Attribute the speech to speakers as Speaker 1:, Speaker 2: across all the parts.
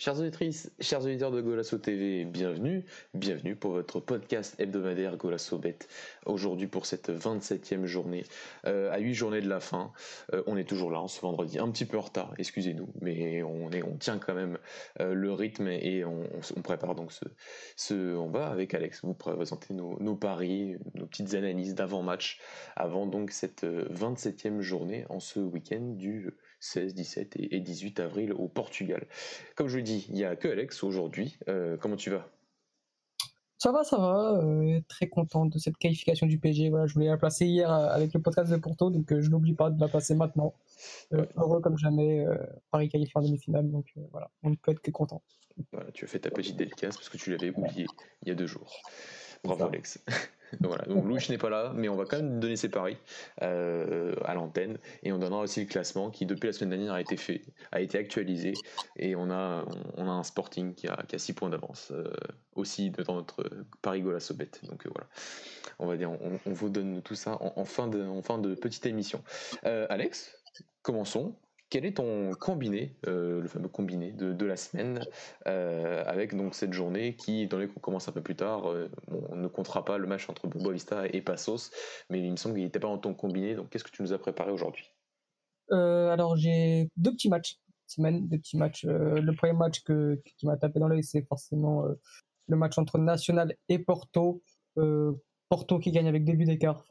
Speaker 1: Chers auditrices, chers auditeurs de Golasso TV, bienvenue, bienvenue pour votre podcast hebdomadaire Golasso Bet. Aujourd'hui pour cette 27e journée, euh, à 8 journées de la fin, euh, on est toujours là en ce vendredi, un petit peu en retard, excusez-nous, mais on, est, on tient quand même euh, le rythme et on, prépare donc ce, On va avec Alex vous présenter nos, paris, nos petites analyses d'avant-match, avant donc cette 27e journée en ce week-end du 16, 17 et 18 avril au Portugal. Comme je vous dis, il n'y a que Alex aujourd'hui. Euh, comment tu vas?
Speaker 2: Ça va, ça va. Euh, très content de cette qualification du PSG. Voilà, je voulais la placer hier euh, avec le podcast de Porto, donc je n'oublie pas de la placer maintenant. Heureux comme jamais, Paris qualifié en demi-finale, donc voilà, on ne peut être que content.
Speaker 1: Voilà, tu as fait ta petite dédicace parce que tu l'avais oublié il y a deux jours. Bravo Alex. voilà, donc Louis n'est pas là, mais on va quand même donner ses paris euh, à l'antenne et on donnera aussi le classement qui depuis la semaine dernière a été fait, a été actualisé et on a on a un Sporting qui a, qui a 6 points d'avance euh, aussi dans notre Paris Golasso Bet. Donc euh, voilà, on va dire on, vous donne tout ça en, fin de en fin de petite émission. Alex, commençons quel est ton combiné, euh, le fameux combiné de, la semaine, euh, avec donc cette journée qui, dans les qu'on commence un peu plus tard, euh, on ne comptera pas le match entre Boavista et Passos, mais il me semble qu'il n'était pas en ton combiné, donc qu'est-ce que tu nous as préparé aujourd'hui?
Speaker 2: Alors j'ai deux petits matchs semaine, deux petits matchs. le premier match que, qui m'a tapé dans l'œil, c'est forcément le match entre National et Porto. Porto qui gagne avec deux buts d'écart.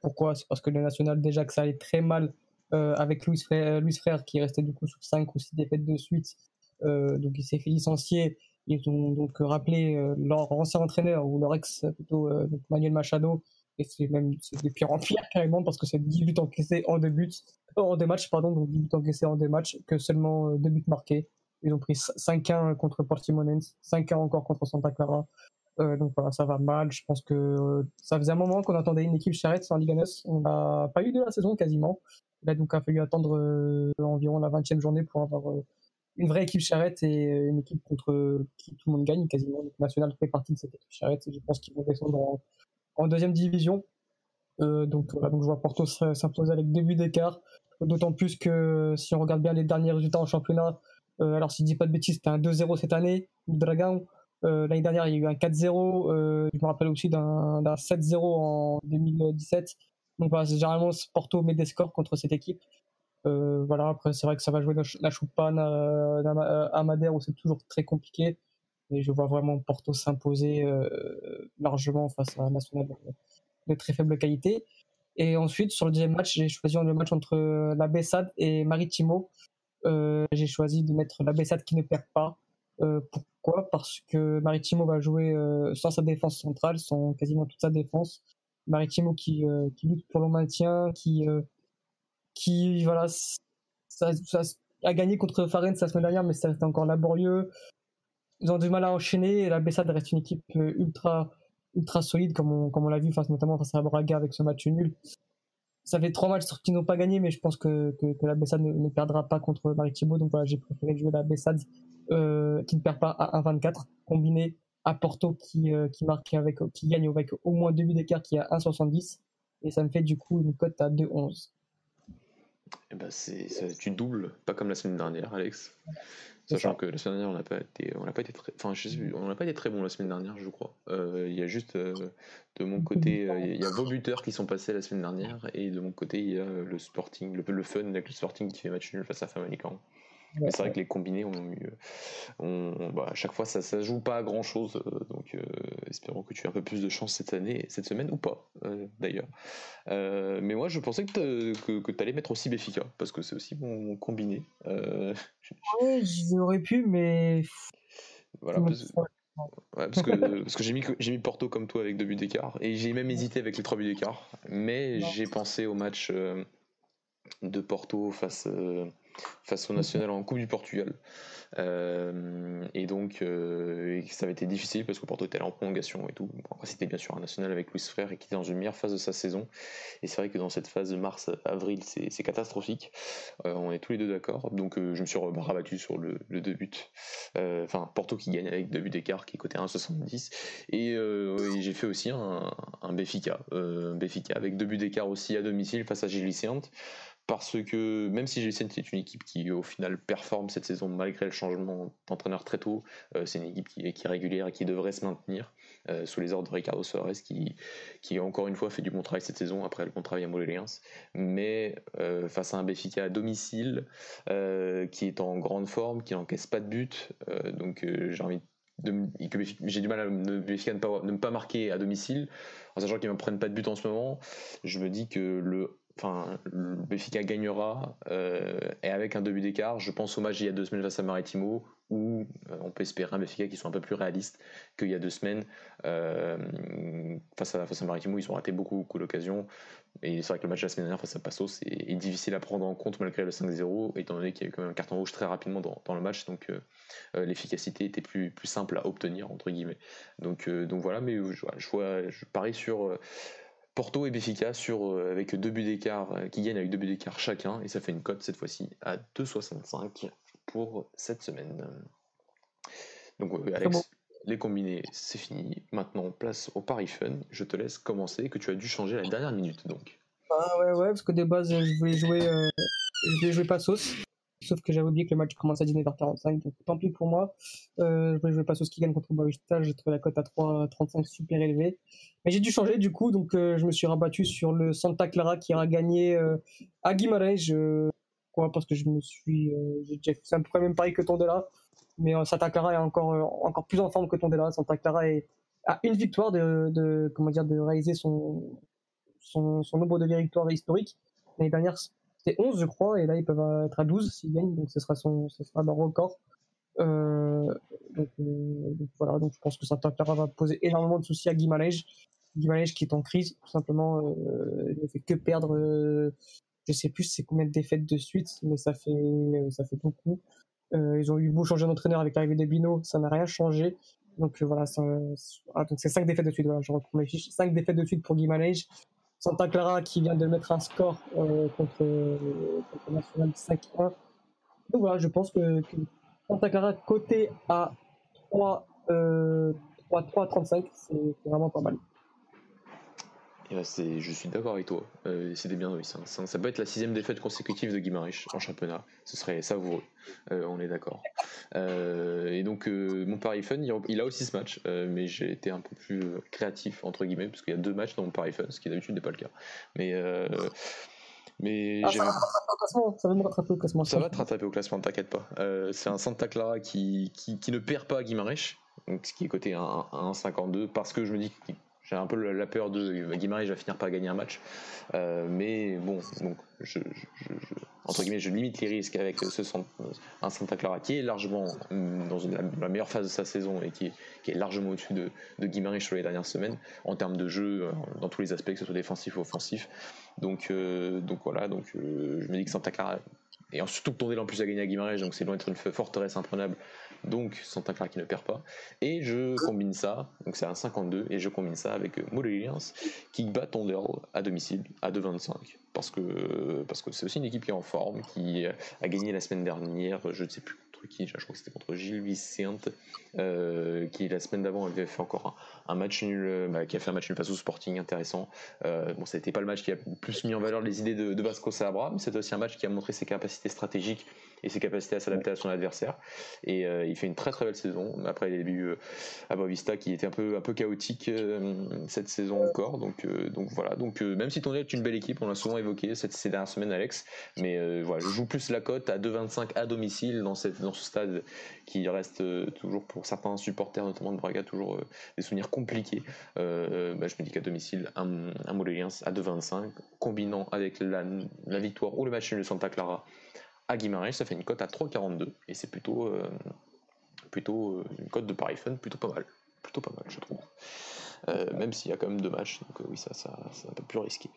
Speaker 2: pourquoi? C'est parce que le National, déjà que ça allait très mal avec Louis Frère, Louis Frère qui est resté du coup sur 5 ou 6 défaites de suite. Euh, donc il s'est fait licencier. Ils ont donc rappelé euh, leur ancien entraîneur ou leur ex plutôt Manuel Machado. Et c'est même de pire en pire carrément parce que c'est 10 buts encaissés en deux buts en deux matchs pardon donc 10 buts encaissés en deux matchs que seulement deux buts marqués. Ils ont pris 5-1 contre Portimonense 5-1 encore contre Santa Clara. Donc voilà ça va mal. Je pense que ça faisait un moment qu'on attendait une équipe charrette en Liga 9 on n'a pas eu de la saison quasiment il a donc fallu attendre euh, environ la 20e journée pour avoir euh, une vraie équipe charrette et euh, une équipe contre qui tout le monde gagne quasiment. Le National fait partie de cette équipe charrette et je pense qu'ils vont descendre en, deuxième division. donc voilà, donc je vois Porto s'imposer avec deux buts d'écart. D'autant plus que si on regarde bien les derniers résultats en championnat, alors si je dis pas de bêtises, c'était un 2-0 cette année, Dragon. L'année dernière, il y a eu un 4-0. je me rappelle aussi d'un 7-0 en 2017. Donc voilà, généralement Porto met des scores contre cette équipe. Euh, voilà, après c'est vrai que ça va jouer la choupane à, Madère où c'est toujours très compliqué. Et je vois vraiment Porto s'imposer euh, largement face à un national de très faible qualité. Et ensuite, sur le deuxième match, j'ai choisi le match entre la Bessade et Maritimo. Euh, j'ai choisi de mettre la Bessade qui ne perd pas. pourquoi? Parce que Maritimo va jouer sans sa défense centrale, sans quasiment toute sa défense. Maritimo qui, euh, qui lutte pour le maintien, qui, euh, qui voilà, ça, a gagné contre Farennes la semaine dernière, mais ça reste encore laborieux. Ils ont du mal à enchaîner et la Bessade reste une équipe euh, ultra, ultra solide, comme on, comme on l'a vu, notamment face à Braga avec ce match nul. Ça fait trois matchs qu'ils n'ont pas gagné, mais je pense que, que, la Bessade ne, perdra pas contre Maritimo. Donc voilà, j'ai préféré jouer la Bessade qui ne perd pas à 1,24, combiné à Porto qui, euh, qui marque avec, qui gagne avec au moins deux buts d'écart qui est à 1,70 et ça me fait du coup une cote à 2,11.
Speaker 1: Eh ben c'est, tu doubles, pas comme la semaine dernière, Alex. Sachant que la semaine dernière, on n'a pas été, on n'a pas été très, enfin, je sais, on n'a pas été très bon la semaine dernière, je crois. Euh, il y a juste euh, de mon côté, il y a vos buteurs qui sont passés la semaine dernière, et de mon côté, il y a le Sporting, le, le fun avec le Sporting qui fait match nul face à Famalicão. Mais c'est vrai que les combinés ont eu. On, bah, à chaque fois, ça ne joue pas à grand chose. Euh, donc, euh, espérons que tu aies un peu plus de chance cette année, cette semaine, ou pas, euh, d'ailleurs. mais moi, je pensais que tu allais mettre aussi Béfica, parce que c'est aussi mon, combiné.
Speaker 2: Oui, j'aurais pu, mais.
Speaker 1: Voilà, parce, que, parce que j'ai mis, mis Porto comme toi avec deux buts d'écart, et j'ai même hésité avec les trois buts d'écart, mais j'ai pensé au match de Porto face face au national en Coupe du Portugal. Euh, et donc, euh, ça avait été difficile parce que Porto était en prolongation et tout. c'était bien sûr un national avec Luis Frère et qui était dans une meilleure phase de sa saison. Et c'est vrai que dans cette phase de mars-avril, c'est catastrophique. Euh, on est tous les deux d'accord. Donc, je me suis rabattu sur le, deux buts. Enfin, Porto qui gagne avec deux buts d'écart, qui est coté 1,70. Et, j'ai fait aussi un, un. Béfica avec deux buts d'écart aussi à domicile face à Gilles parce que même si GCN est une équipe qui au final performe cette saison malgré le changement d'entraîneur très tôt, euh, c'est une équipe qui, est régulière et qui devrait se maintenir euh, sous les ordres de Ricardo Suarez qui, encore une fois fait du bon travail cette saison après le bon travail à Moléliens, mais euh, face à un Béfica à domicile qui est en grande forme, qui n'encaisse pas de but, donc j'ai du mal à ne, pas, ne pas marquer à domicile, en sachant qu'ils ne prennent pas de but en ce moment, je me dis que le enfin, le Benfica gagnera euh, et avec un début d'écart. Je pense au match il y a deux semaines face à Maritimo où euh, on peut espérer un Benfica qui soit un peu plus réaliste qu'il y a deux semaines euh, face, à, face à Maritimo. Ils ont raté beaucoup, beaucoup d'occasions et c'est vrai que le match de la semaine dernière face à Passos est, difficile à prendre en compte malgré le 5-0 étant donné qu'il y a eu quand même un carton rouge très rapidement dans, le match donc l'efficacité était plus, plus simple à obtenir entre guillemets. Donc, donc voilà, mais je parie sur Porto et Béfica sur, euh, avec deux buts d'écart, euh, qui gagnent avec deux buts d'écart chacun, et ça fait une cote cette fois-ci à 2,65 pour cette semaine. Donc Alex, les combinés, c'est fini. Maintenant, place au Paris Fun. Je te laisse commencer, que tu as dû changer à la dernière minute donc.
Speaker 2: Ah ouais, ouais, parce que de base, je voulais jouer, euh, je voulais jouer Passos. Sauf que j'avais oublié que le match commence à 19h45, donc tant pis pour moi. Euh, je voulais pas ce qui gagne contre Boavista, j'ai trouvé la cote à 3,35 super élevée. Mais j'ai dû changer du coup, donc euh, je me suis rabattu sur le Santa Clara qui a gagné euh, à Guimarães. quoi, parce que je me suis. Euh, j'ai fait un peu même pari que Tondela. Mais Santa Clara est encore, encore plus en forme que Tondela. Santa Clara est, a une victoire de, comment dire, de réaliser son, son, son nombre de victoires historiques. L'année dernière, 11, je crois, et là, ils peuvent être à 12 s'ils gagnent, donc ce sera, son, ce sera leur record. Euh, euh, donc, voilà, donc je pense que Clara va poser énormément de soucis à Guimarães. Guimarães qui est en crise, tout simplement, euh, il ne fait que perdre, je sais plus c'est combien de défaites de suite, mais ça fait, ça fait beaucoup. ils ont eu beau changer d'entraîneur avec l'arrivée de Bino, ça n'a rien changé. Donc voilà, ah, donc c'est 5 défaites de suite, voilà, je reprends mes fiches. 5 défaites de suite pour Guimarães. Santa Clara qui vient de mettre un score euh, contre, contre National 5-1. Donc voilà, je pense que, Santa Clara côté à 3, euh, 35 c'est vraiment pas mal.
Speaker 1: Ben, je suis d'accord avec toi. Euh, C'était bien, oui. Ça, ça, peut être la sixième défaite consécutive de Guimarães en championnat. Ce serait savoureux. Euh, on est d'accord. Euh, et donc, euh, mon Paris Fun, il, a aussi ce match, mais j'ai été un peu plus créatif, entre guillemets, parce qu'il y a deux matchs dans mon Paris Fun, ce qui d'habitude n'est pas le cas. Mais. Mais
Speaker 2: ah, ça, va ça va me rattraper au classement.
Speaker 1: Ça va te rattraper au classement, t'inquiète pas. c'est un Santa Clara qui, qui, qui, ne perd pas à Guimarães, donc ce qui est coté à 1,52, parce que je me dis qu'il j'ai un peu la peur de Guimarães va finir par gagner un match. Euh, mais bon, donc je, entre guillemets, je limite les risques avec ce un Santa Clara qui est largement dans la, meilleure phase de sa saison et qui est, largement au-dessus de, de sur les dernières semaines en termes de jeu euh, dans tous les aspects, que ce soit défensif ou offensif. Donc, euh, donc voilà, donc je me dis que Santa Clara et surtout que Tondela en plus a gagné à Guimarães, donc c'est loin d'être une forteresse imprenable donc Santa Clara qui ne perd pas. Et je combine ça, donc c'est un 52, et je combine ça avec Moulins qui bat Tondel à domicile à 2,25. Parce que parce que c'est aussi une équipe qui est en forme, qui a gagné la semaine dernière, je ne sais plus qui, je crois que c'était contre Gilles Vicente, euh, qui la semaine d'avant avait fait encore un, match nul, euh, bah, qui a fait un match nul face au Sporting intéressant. Euh, bon, c'était pas le match qui a plus mis en valeur les idées de, Vasco Sabra, mais c'est aussi un match qui a montré ses capacités stratégiques et ses capacités à s'adapter à son adversaire. Et euh, il fait une très très belle saison. Après les débuts à Boavista qui était un peu un peu chaotique cette saison encore. Donc donc voilà. Donc même si ton est une belle équipe, on l'a souvent évoqué cette, ces dernières semaines, Alex. Mais voilà, je joue plus la cote à 2,25 à domicile dans cette dans ce stade qui reste euh, toujours pour certains supporters, notamment de Braga, toujours euh, des souvenirs compliqués. Euh, bah, je me dis qu'à domicile, un, un Moléliens à 2,25, combinant avec la, victoire ou le match de Santa Clara à Guimarães, ça fait une cote à 3,42 et c'est plutôt, plutôt une cote de Paris Fun plutôt pas mal. Plutôt pas mal, je trouve. même s'il y a quand même deux matchs, donc oui, ça, ça, c'est un peu plus risqué.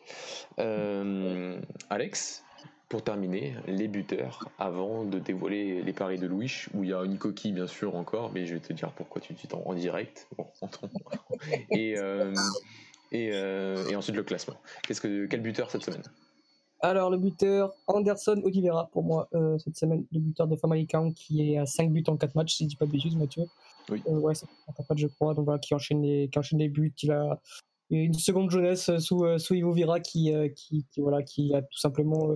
Speaker 1: Alex, pour terminer, les buteurs, avant de dévoiler les paris de Louis, où il y a une coquille bien sûr encore, mais je vais te dire pourquoi tout de suite en, direct. et, euh, euh, et, ensuite le classement. Que, quel buteur cette semaine?
Speaker 2: Alors, le buteur, Anderson Oliveira, pour moi, euh, cette semaine, le buteur de Famalicão, qui est à 5 buts en 4 matchs, si je dis pas de bêtises, Mathieu. Oui. ouais, c'est 4 matchs, je crois. Donc voilà, qui enchaîne les, qui enchaîne les buts. Il a une seconde jeunesse sous, sous Ivo Vira, qui, qui, qui, voilà, qui a tout simplement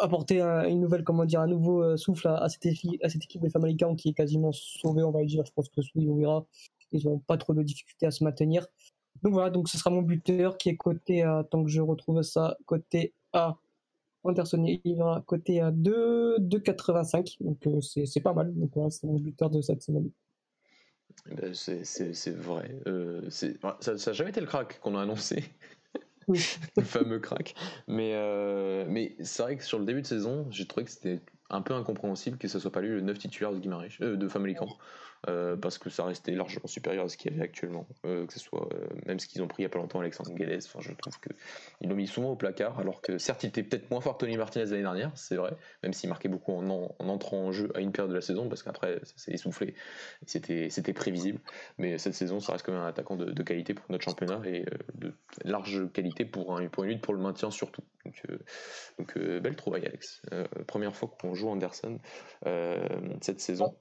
Speaker 2: apporter une nouvelle, comment dire, un nouveau souffle à, cette, équipe, à cette équipe des Famalicans qui est quasiment sauvée, on va dire. Je pense que on verra. Ils n'ont pas trop de difficultés à se maintenir. Donc voilà, donc ce sera mon buteur qui est coté à, tant que je retrouve ça, côté à Anderson, il va côté à 2,85. Donc c'est pas mal. Donc voilà, c'est mon buteur de cette semaine.
Speaker 1: Ben, c'est vrai. Euh, ça n'a jamais été le crack qu'on a annoncé. le fameux crack. Mais, euh, mais c'est vrai que sur le début de saison, j'ai trouvé que c'était un peu incompréhensible que ce soit pas lui le 9 titulaire de euh, de Famalicão. Euh, parce que ça restait largement supérieur à ce qu'il y avait actuellement. Euh, que ce soit euh, même ce qu'ils ont pris il y a pas longtemps, Alexandre Guélès. Enfin, je trouve qu'ils l'ont mis souvent au placard, alors que certes, il était peut-être moins fort Tony Martinez l'année dernière, c'est vrai, même s'il marquait beaucoup en, en, entrant en jeu à une période de la saison, parce qu'après, ça s'est essoufflé. C'était prévisible. Mais cette saison, ça reste quand même un attaquant de, qualité pour notre championnat et de large qualité pour, un, pour une lutte pour le maintien surtout. Donc, donc belle trouvaille, Alex. première fois qu'on joue Anderson cette saison.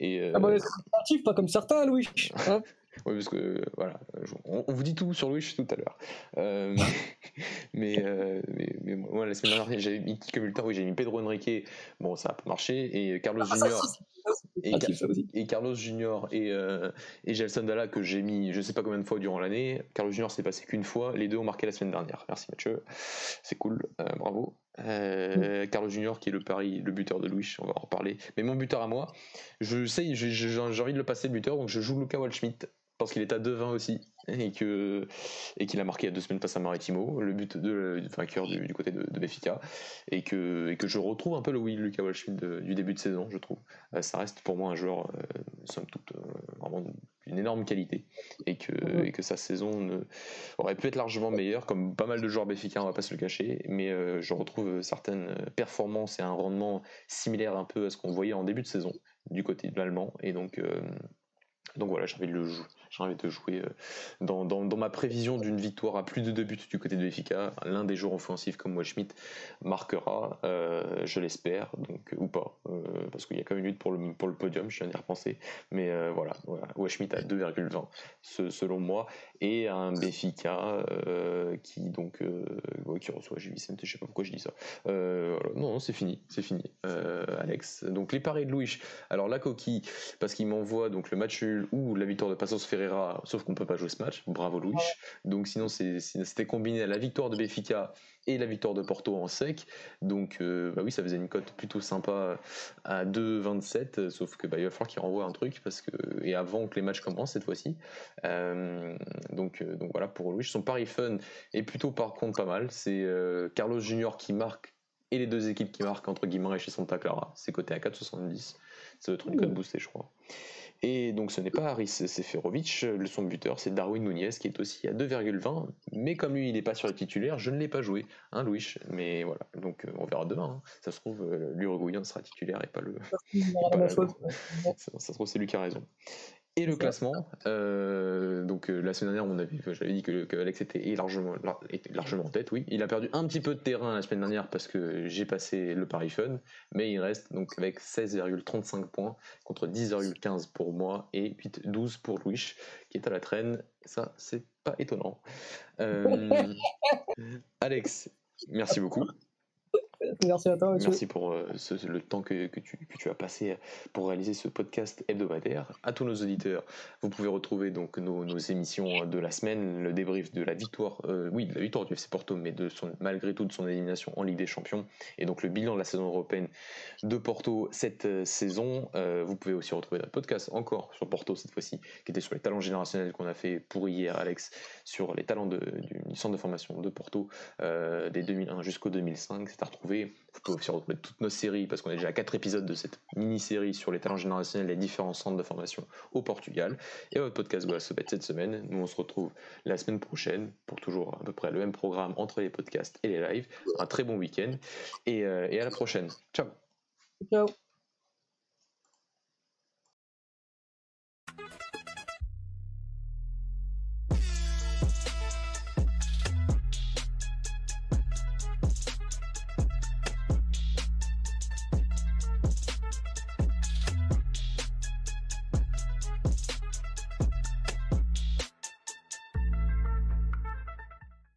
Speaker 2: Et, euh... Ah bah, sportif, pas comme certains, Louis. Hein
Speaker 1: oui, parce que voilà, on, vous dit tout sur Louis tout à l'heure. Euh, mais, euh, mais, mais, moi, la semaine dernière, j'avais mis qui comme oui, j'ai mis Pedro Henrique. Bon, ça a pas marché. Et Carlos ah, Junior. Et, et, Carlos Junior et, euh, et Gelson Dalla que j'ai mis je sais pas combien de fois durant l'année. Carlos Junior s'est passé qu'une fois. Les deux ont marqué la semaine dernière. Merci Mathieu. C'est cool. Euh, bravo. Euh, Carlos Junior qui est le pari, le buteur de Louis, on va en reparler. Mais mon buteur à moi, je sais, j'ai envie de le passer le buteur, donc je joue Luca Waldschmidt parce qu'il est à 2-20 aussi et que et qu'il a marqué il y a deux semaines face à Maritimo, le but de vainqueur du, du, côté de, de Béfica, et que, et que je retrouve un peu le Will Lucas Walshfield du début de saison, je trouve. Euh, ça reste pour moi un joueur, euh, somme toute, euh, vraiment d'une énorme qualité, et que, mhm. et que sa saison ne, aurait pu être largement meilleure, comme pas mal de joueurs Béfica, on va pas se le cacher, mais je retrouve certaines performances et un rendement similaire un peu à ce qu'on voyait en début de saison du côté de l'Allemand, et donc donc voilà, j'ai envie de le jouer. Euh, dans, ma prévision d'une victoire à plus de deux buts du côté de Benfica. L'un des joueurs offensifs comme moi Schmidt marquera, euh, je l'espère, ou pas, euh, parce qu'il y a quand même une lutte pour le, podium, je viens d'y repenser. Mais voilà, voilà, Schmidt à 2,20 selon moi, et un Benfica qui donc qui reçoit J. Vicente, je sais pas pourquoi je dis ça. Non, c'est fini, c'est fini, Alex. Donc les paris de Louis. Alors la coquille, parce qu'il m'envoie donc le match ou la victoire de Passos Ferreira, sauf qu'on peut pas jouer ce match. Bravo Louis. Donc sinon c'était combiné à la victoire de Béfica et la victoire de Porto en sec. Donc euh, bah oui, ça faisait une cote plutôt sympa à 2,27, sauf que bah, il va falloir qu'il renvoie un truc parce que et avant que les matchs commencent cette fois-ci. Euh, donc euh, donc voilà pour Louis. Son pari fun est plutôt par contre pas mal. C'est Carlos Junior qui marque et les deux équipes qui marquent entre Guimaraes et Santa Clara. C'est coté à 4,70. Ça doit être une cote boostée, je crois. Et donc ce n'est pas Haris Seferovic, le son buteur, c'est Darwin Nunez qui est aussi à 2,20. Mais comme lui il n'est pas sur le titulaire, je ne l'ai pas joué, hein Louis. Mais voilà, donc euh, on verra demain. Hein. Ça se trouve, euh, l'Uruguayen sera titulaire et pas le. ça, se trouve, c'est lui qui a raison. Et le classement, euh, donc euh, la semaine dernière, on avait, j'avais dit que, Alex était largement, était largement en tête, oui. Il a perdu un petit peu de terrain la semaine dernière parce que j'ai passé le pari fun, mais il reste donc avec 16,35 points contre 10,15 pour moi et 8,12 pour Louis qui est à la traîne. Ça, c'est pas étonnant. Euh, Alex, merci beaucoup.
Speaker 2: Merci à toi.
Speaker 1: Merci pour euh, le temps que, tu, as passé pour réaliser ce podcast hebdomadaire. À tous nos auditeurs, vous pouvez retrouver donc nos, émissions de la semaine, le débrief de la victoire, euh, oui, de la victoire du FC Porto, mais malgré tout de son élimination en Ligue des Champions, et donc le bilan de la saison européenne de Porto cette euh, saison. vous pouvez aussi retrouver un podcast encore sur Porto cette fois-ci, qui était sur les talents générationnels qu'on a fait pour hier, Alex, sur les talents du centre de formation de Porto des 2001 jusqu'au 2005. C'est à retrouver vous pouvez aussi retrouver toutes nos séries, parce qu'on est déjà à 4 épisodes de cette mini-série sur les talents générationnels, les différents centres de formation au Portugal. Et votre podcast Goal se cette semaine. Nous, on se retrouve la semaine prochaine pour toujours à peu près le même programme entre les podcasts et les lives. Un très bon week-end et, euh, et à la prochaine. Ciao. Ciao.